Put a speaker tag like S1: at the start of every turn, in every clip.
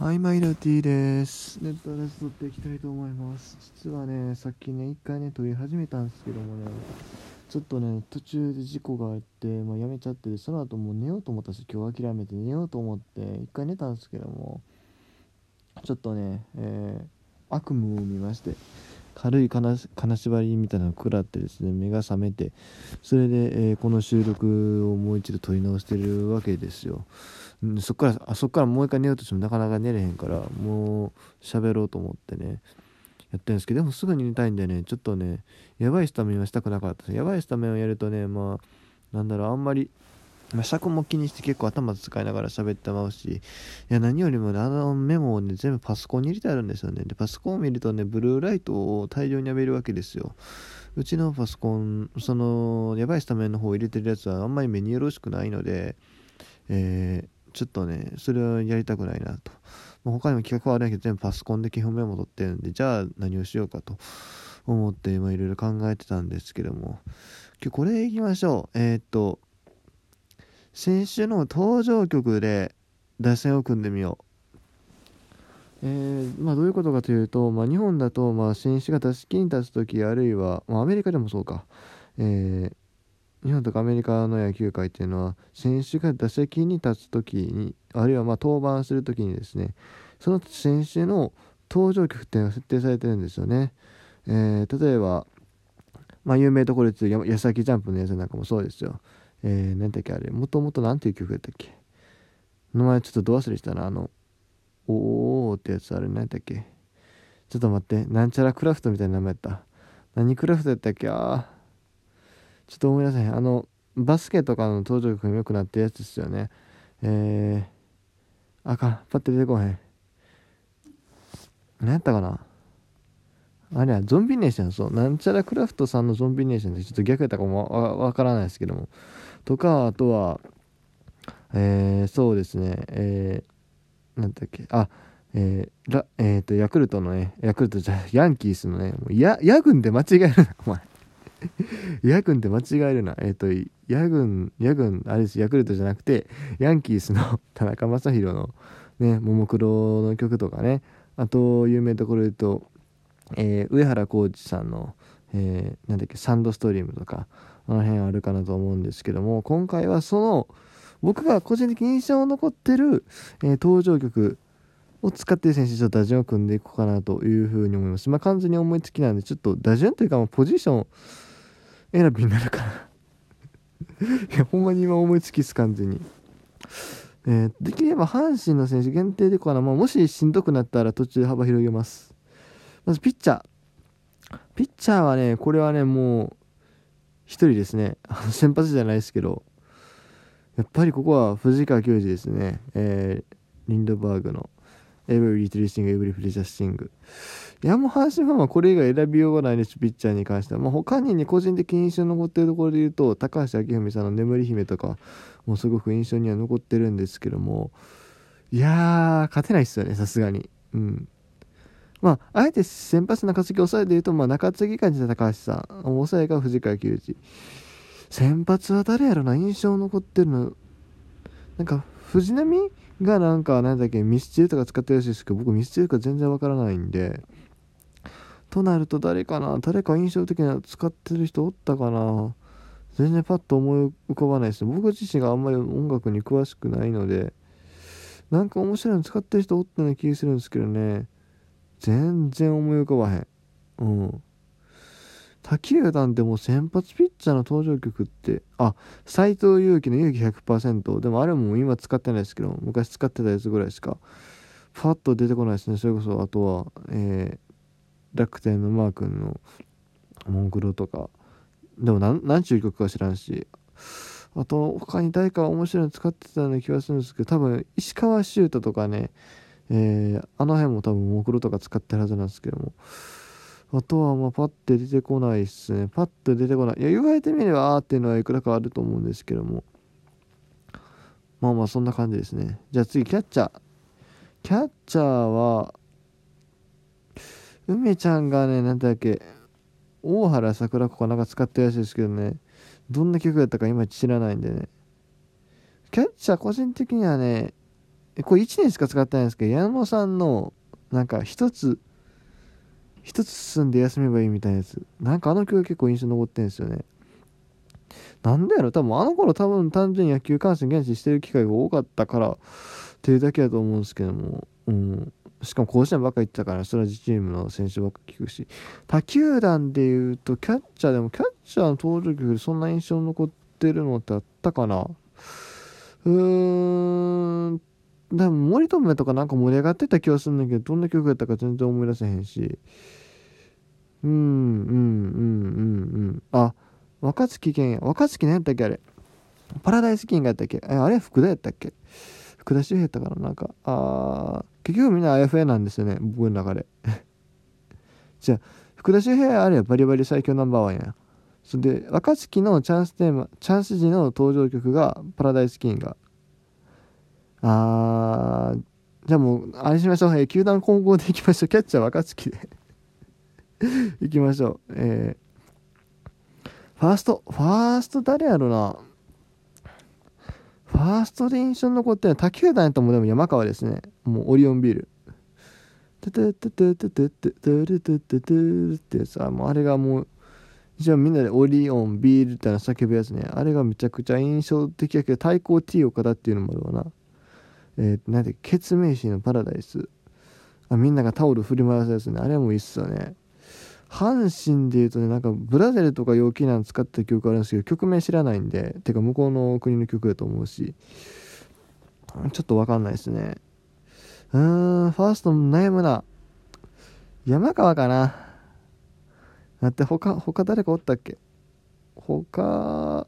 S1: はい、マイラティです。ネットレス撮っていきたいと思います。実はね、さっきね、一回ね、撮り始めたんですけどもね、ちょっとね、途中で事故があって、まあ、やめちゃってその後もう寝ようと思ったし、今日諦めて寝ようと思って、一回寝たんですけども、ちょっとね、えー、悪夢を見まして、軽い金縛りみたいなのを食らってですね目が覚めてそれで、えー、この収録をもう一度撮り直してるわけですよそっからあそっからもう一回寝ようとしてもなかなか寝れへんからもう喋ろうと思ってねやってるんですけどでもすぐに寝たいんでねちょっとねやばいスタメンはしたくなかったやばいスタメンをやるとねまあなんだろうあんまりまあ、尺も気にして結構頭使いながら喋ってまうし、いや、何よりもね、あのメモをね、全部パソコンに入れてあるんですよね。で、パソコンを見るとね、ブルーライトを大量に浴びるわけですよ。うちのパソコン、その、やばいスタメンの方入れてるやつはあんまり目によろしくないので、えー、ちょっとね、それはやりたくないなと。もう他にも企画はあるんやけど、全部パソコンで基本メモ取ってるんで、じゃあ何をしようかと思って、まあいろいろ考えてたんですけども、今日これいきましょう。えー、っと、先週の登場曲で打線を組んでみよう。えー、まあ、どういうことかというと、まあ、日本だと、まあ、選手が打席に立つ時あるいは、まあ、アメリカでもそうか、えー、日本とかアメリカの野球界っていうのは選手が打席に立つ時にあるいはま登板する時にですねその選手の登場曲っていうのが設定されてるんですよね、えー、例えば、まあ、有名どころで言う矢先ジャンプのやつなんかもそうですよ。えー、何だっけあれもともと何ていう曲やったっけ？名前ちょっとど忘れしたなあのおーってやつあれ何だっけ？ちょっと待ってなんちゃらクラフトみたいな名前やった。何クラフトやったっけ？あちょっと思い出せへんあのバスケとかの登場曲も良くなってるやつですよね。えー、あかん。パッて出てこへん。何やったかな？あれはゾンビネーションそうなんちゃらクラフトさんのゾンビネーションってちょっと逆やったかもわからないですけども。とかあとはえー、そうですね。えー、なんだっけ。あえー、ラえー、とヤクルトのねヤクルトじゃヤンキースのねもうヤヤ軍で間違えるなお前。ヤ軍で間違えるなえっ、ー、とヤ軍ヤ軍あれですヤクルトじゃなくてヤンキースの 田中将大のねももクロの曲とかねあと有名どころで言うと、えー、上原浩二さんの、えー、なんだっけサンドストリームとかあの辺あるかなと思うんですけども今回はその僕が個人的に印象に残ってる、えー、登場曲を使って選手と打順を組んでいこうかなというふうに思います。まあ、完全に思いつきなんでちょっと打順というかポジション選びになるかな いやほんまに今思いつきす完全に。えー、できれば阪神の選手限定でこうかな、まあ、もししんどくなったら途中で幅広げます。まずピッチャー。ピッチャーはね、これはね、もう1人ですね先発じゃないですけどやっぱりここは藤川球児ですね、えー、リンドバーグの Every Little Thing、Every Precious Thing。いや、もう阪神ファンはこれ以外選びようがないです、ピッチャーに関しては。まあ、他にね、個人的に印象に残ってるところで言うと、高橋聡文さんの眠り姫とか、もうすごく印象には残ってるんですけども、いやー、勝てないっすよね、さすがに。うん。まあ、あえて先発中継ぎ抑えで言うと、まあ、中継ぎ感じた高橋さん、抑えが藤川球児。先発は誰やろな、印象残ってるの？なんか、藤波がなんか、なんだっけ、ミスチルとか使ってるらしいですけど、僕ミスチルか全然わからないんで、となると誰かな？誰か印象的な使ってる人おったかな？全然パッと思い浮かばないですね。僕自身があんまり音楽に詳しくないので、なんか面白いの使ってる人おったような気がするんですけどね。全然思い浮かばへん。うん。滝球団でもう先発ピッチャーの登場曲って、あ、斎藤佑樹の勇気100%。でもあれも今使ってないですけど、昔使ってたやつぐらいしか、パッと出てこないですね。それこそ、あとは、えー、楽天のマー君のモンクロとか、でも何、何ちゅう曲か知らんし、あと、他に誰か面白いの使ってたような気がするんですけど、多分、石川修太とかね、えー、あの辺も多分、モクロとか使ってるはずなんですけども。あとは、まあ、パッて出てこないっすね。パッと出てこない。いや、言われてみれば、あーっていうのはいくらかあると思うんですけども。まあまあ、そんな感じですね。じゃあ次、キャッチャー。キャッチャーは、梅ちゃんがね、なんだっけ、大原桜子かなんか使ってるらしいですけどね、どんな曲やったか今知らないんでね。キャッチャー個人的にはね、これ1年しか使ってないんですけど矢野さんのなんか一つ一つ進んで休めばいいみたいなやつ。なんかあの曲結構印象に残ってるんですよね。なんでやろ多分あの頃多分単純に野球観戦現地してる機会が多かったからっていうだけだと思うんですけども、うん、しかも甲子園ばっか行ってたからそれは自チームの選手ばっか聞くし。他球団でいうとキャッチャーでもキャッチャーの登場曲でそんな印象残ってるのってあったかな。うーん。でも森友とかなんか盛り上がってた気がするんだけどどんな曲やったか全然思い出せへんし。うんうんうんうんうん。あ若月健や若月何やったっけあれ。パラダイスキングやったっけ。あれ福田やったっけ。福田周平やったかななんかあ結局みんな IFA なんですよね僕の中で。じゃあ福田周平あれはバリバリ最強ナンバーワンやそれで若月のチャンステーマチャンス時の登場曲がパラダイスキングあーじゃあもうあれしましょう、えー、球団混合でいきましょう。キャッチャー若月で。いきましょう。えー、ファーストファースト誰やろな。ファーストで印象に残ってるのは他球団やともでも山川ですね。もうオリオンビール。トゥトゥトゥトゥトゥトゥトゥトゥトゥトゥってやつはもうあれがもう一応みんなでオリオンビールっての叫ぶやつねあれがめちゃくちゃ印象的やけど対抗 T 岡田っていうのもあるわなえー、なんでケツメイシのパラダイスあみんながタオル振り回すやつねあれもいいっすよね阪神でいうとねなんかブラゼルとか陽気なの使った曲あるんですけど曲名知らないんでてか向こうの国の曲だと思うしちょっと分かんないですね。うーんファースト悩むな山川かな。だって他他誰かおったっけ？他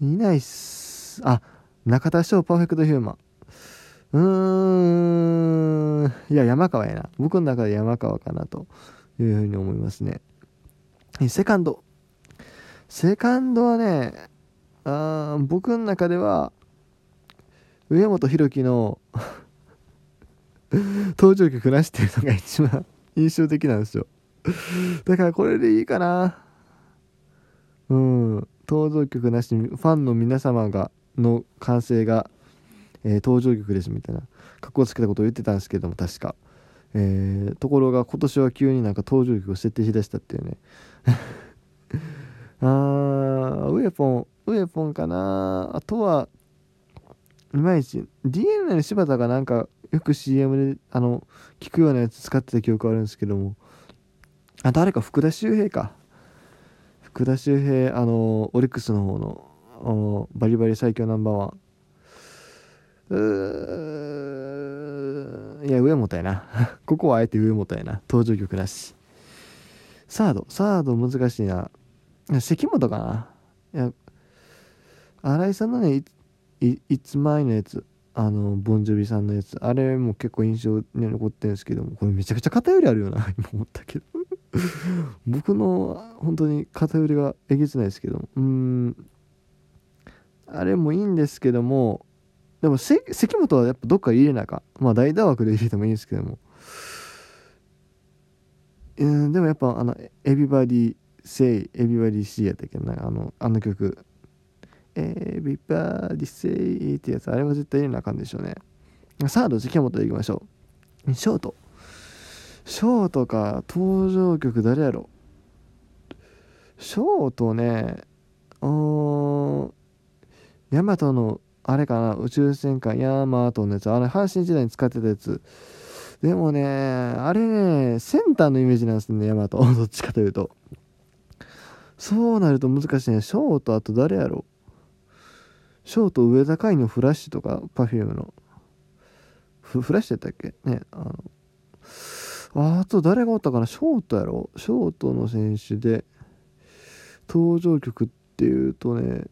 S1: いないっす。あ中田翔パーフェクトヒューマン。うーんいや山川やな。僕の中で山川かなと。いうふうに思いますね。セカンド。セカンドはね、あ僕の中では、上本弘樹の 登場曲なしっていうのが一番印象的なんですよ。だからこれでいいかな。うん。登場曲なしファンの皆様が、の歓声が、えー、登場曲ですみたいな、格好つけたことを言ってたんですけども、確か。えー、ところが今年は急になんか登場曲を設定しだしたっていうね。あーウェポンウェポンかな。あとはいまいち DNA の柴田がなんかよく CM であの聞くようなやつ使ってた記憶あるんですけども。あ誰か福田周平か。福田周平あのオリックスの方のバリバリ最強ナンバーワン。うーいや、上本やな。ここはあえて上本やな。登場曲なし。サード、サード難しいな。関本かな。いや、新井さんのね、いつ前のやつ、あの、ボンジョビさんのやつ、あれも結構印象に残ってるんですけども、これめちゃくちゃ偏りあるよな、今思ったけど。僕の本当に偏りがえげつないですけどうん、あれもいいんですけども、でも関本はやっぱどっか入れなかまあ代打枠で入れてもいいんですけども。うんでもやっぱあの「 everybody say everybody see」やったっけ？なあのあの曲「エビバディ・セイ」ってやつ。あれは絶対入れなあかんでしょうね。サード関本でいきましょう。ショート。ショートか。登場曲誰やろ？ショートね。うんヤマトのあれかな、宇宙戦艦ヤーマートのやつ、あれ、阪神時代に使ってたやつ。でもね、あれね、センターのイメージなんですね、ヤマト。どっちかというと。そうなると難しいね。ショート、あと誰やろ？ショート、上田海のフラッシュとか、パフュームの。フフラッシュやったっけ？ね、あの。あと誰がおったかな？ショートやろ？ショートの選手で、登場曲っていうとね、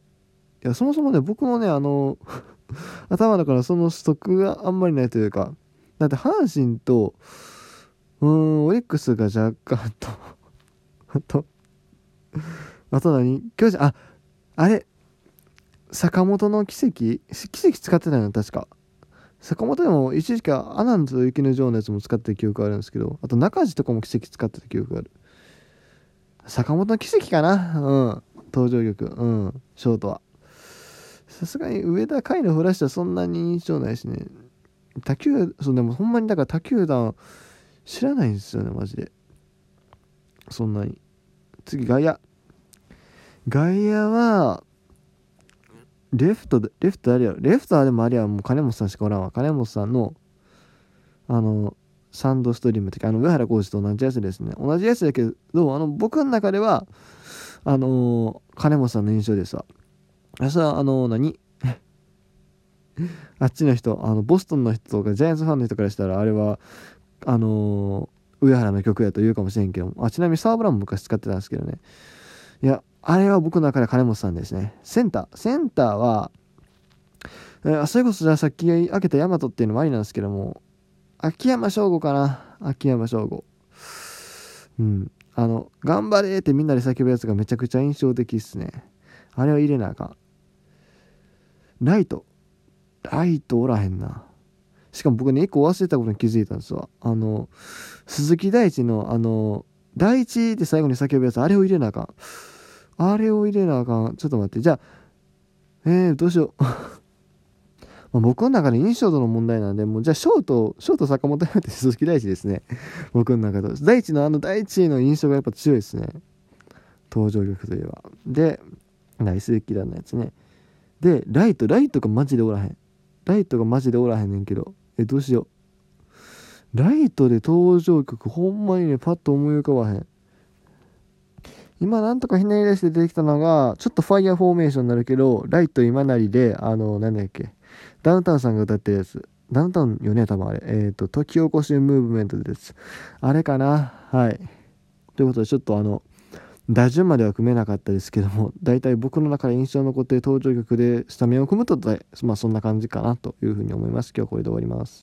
S1: いやそもそもね僕もねあの 頭だからそのストックがあんまりないというかだって阪神とうーんオリックスが若干と あとあと何？巨人ああれ坂本の奇跡？奇跡使ってたの？確か。坂本でも一時期はアナンズ雪の女王のやつも使ってる記憶あるんですけどあと中地とかも奇跡使ってた記憶がある。坂本の奇跡かな？うん。登場曲。うん。ショートは。さすがに上田海のフラッシュはそんなに印象ないしね。他球そうでもほんまにだから他球団知らないんですよねマジで。そんなに。次外野外野はレフトレフトあれやレフトはでもあれはもう金本さんしかおらんわ。金本さんのあのサンドストリームってあの上原浩二と同じやつですね。同じやつだけどあの僕の中ではあの金本さんの印象ですわそれはあの何？あっちの人あのボストンの人とかジャイアンツファンの人からしたらあれはあの上原の曲やと言うかもしれんけどあちなみにサーブランも昔使ってたんですけどね。いやあれは僕の中で金本さんですね。センター。センターは、えー、それこそじゃあさっき開けたヤマトっていうのもありなんですけども秋山翔吾かな。秋山翔吾。うん。あの頑張れってみんなで叫ぶやつがめちゃくちゃ印象的っすね。あれは入れなあかんライトライトおらへんなしかも僕ね一個忘れたことに気づいたんですわあの鈴木大地のあの第一で最後に叫ぶやつあれを入れなあかんあれを入れなあかんちょっと待ってじゃあえー、どうしよう ま僕の中で印象度の問題なんで、もうじゃあショート、ショート坂本やって 鈴木大地ですね。僕の中で。大地のあの大地の印象がやっぱ強いですね。登場曲といえば。で、ナイスキラーのやつね。で、ライト、ライトがマジでおらへん。ライトがマジでおらへんねんけど。え、どうしよう。ライトで登場曲、ほんまにね、パッと思い浮かばへん。今なんとかひねり出して出てきたのが、ちょっとファイヤーフォーメーションになるけど、ライト今なりで、あの、なんだっけ。ダウンタウンさんが歌ってるやつ。ダウンタウンよね、多分あれ。えっ、ー、と、時起こしムーブメントです。あれかなはい。ということで、ちょっとあの、打順までは組めなかったですけども、大体僕の中で印象に残っている登場曲でスタメンを組むと、まあそんな感じかなというふうに思います。今日はこれで終わります。